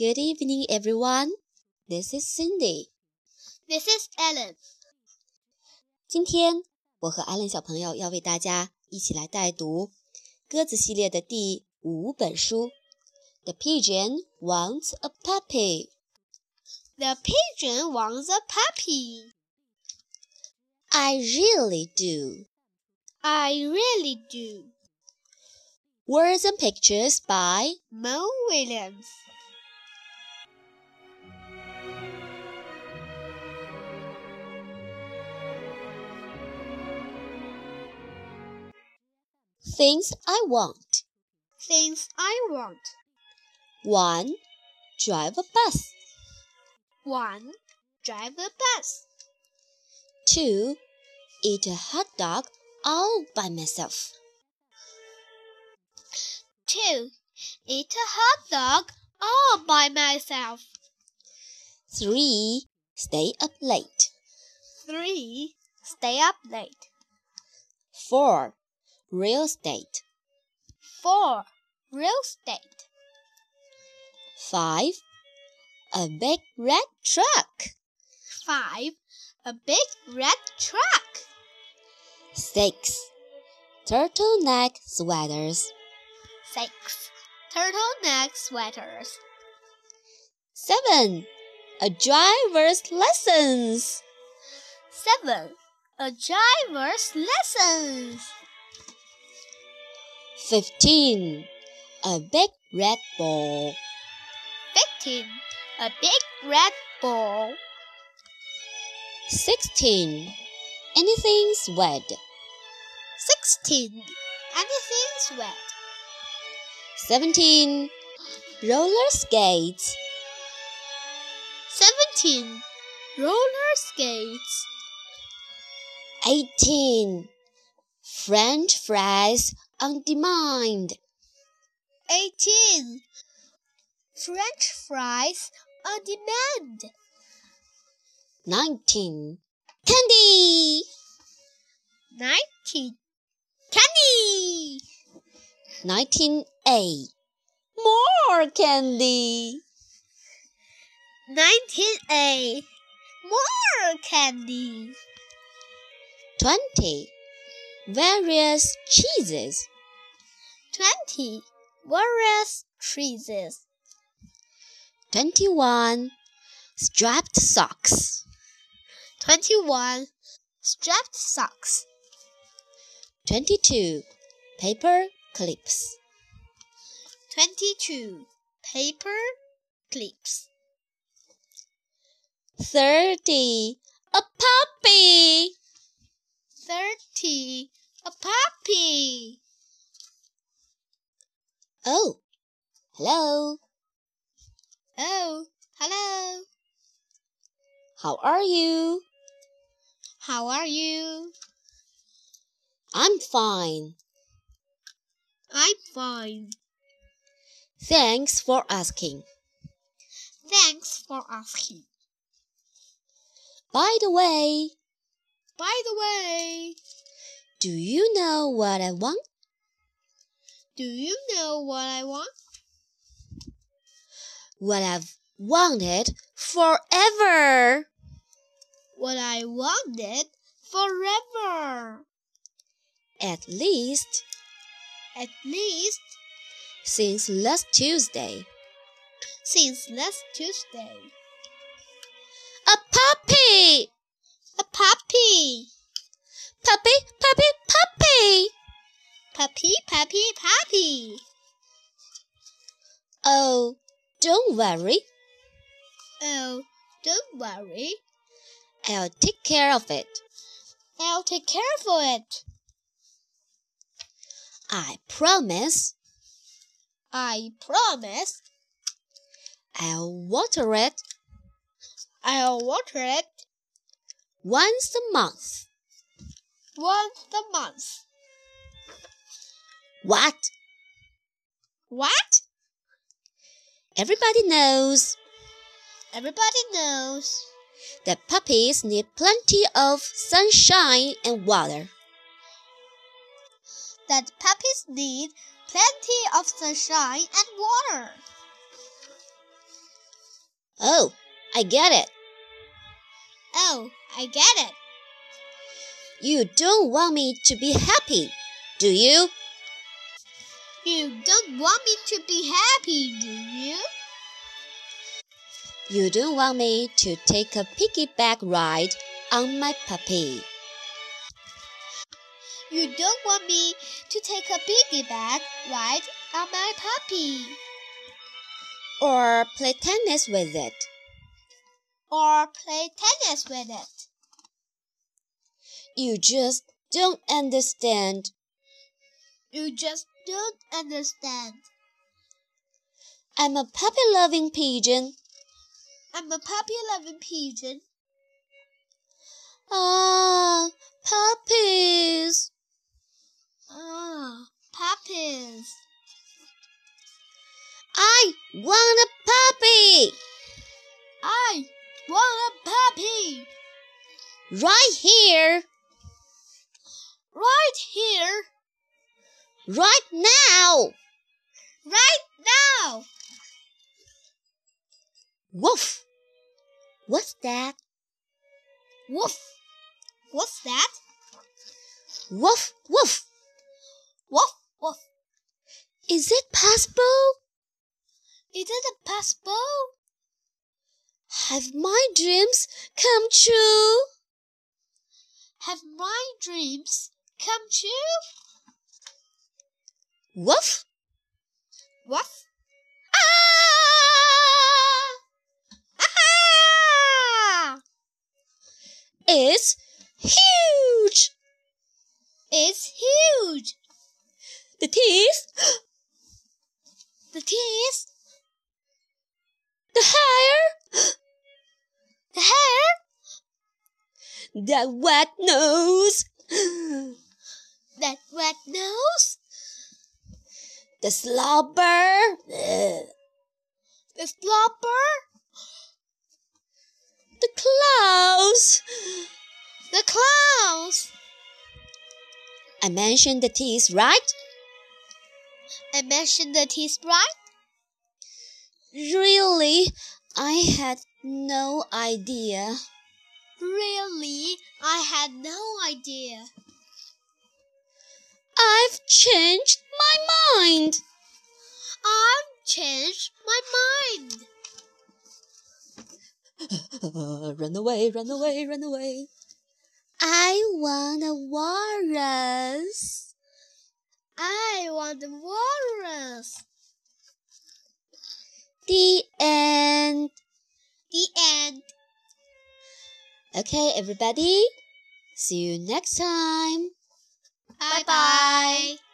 Good evening, everyone. This is Cindy. This is Alan. 今天我和 Alan 小朋友要为大家一起来带读《鸽子》系列的第五本书。The pigeon wants a puppy. The pigeon wants a puppy. I really do. I really do. Words and pictures by Mo Willems. Things I want. Things I want. 1. Drive a bus. 1. Drive a bus. 2. Eat a hot dog all by myself. 2. Eat a hot dog all by myself. 3. Stay up late. 3. Stay up late. 4. Real estate. 4. Real estate. 5. A big red truck. 5. A big red truck. 6. Turtleneck sweaters. 6. Turtleneck sweaters. 7. A driver's lessons. 7. A driver's lessons. 15. A big red ball. 15. A big red ball. 16. Anything's wet. 16. Anything's wet. 17. Roller skates. 17. Roller skates. 18. French fries on demand. 18. French fries on demand. 19. Candy. 19. Candy. 19A. More candy. 19A. More candy. 20. Various cheeses. 20. Various cheeses. 21. Striped socks. 21. Striped socks. 22. Paper clips. 22. Paper clips. 30. A puppy. 30. A puppy. Oh, hello. Oh, hello. How are you? How are you? I'm fine. I'm fine. Thanks for asking. Thanks for asking. By the way, By the way, do you know what I want? do you know what I want? What I've wanted forever. What I wanted forever. At least At least since last Tuesday. since last Tuesday. A puppy! A puppy. Puppy, puppy, puppy! Puppy, puppy, puppy. Oh, don't worry. Oh, don't worry. I'll take care of it. I'll take care of it. I promise. I promise. I'll water it I'll water it once a month. Once the month. What? What? Everybody knows Everybody knows that puppies need plenty of sunshine and water. that puppies need plenty of sunshine and water. Oh, I get it. Oh, I get it. You don't want me to be happy, do you? You don't want me to be happy, do you? You don't want me to take a piggyback ride on my puppy. You don't want me to take a piggyback ride on my puppy. Or play tennis with it. Or play tennis with it. You just don't understand. You just don't understand. I'm a puppy loving pigeon. I'm a puppy loving pigeon. Ah, puppies. Ah, puppies. I want a puppy. I want a puppy. Right here. Right here. Right now. Right now. Woof. What's that? Woof. What's that? Woof, woof. Woof, woof. Is it possible? Is it possible? Have my dreams come true? Have my dreams come true? Woof. Woof. Ah! Ah! It's huge. It's huge. The teeth, The teeth, the hair, the hair, that wet nose, that red nose, the slobber, the slobber, the claws. the claws. I mentioned the teeth, right? I mentioned the teeth right? Really, I had no idea. Really? I had no idea. I've changed my mind. I've changed my mind. run away, run away, run away. I want a walrus. I want the walrus. The end. The end. Okay, everybody. See you next time. 拜拜。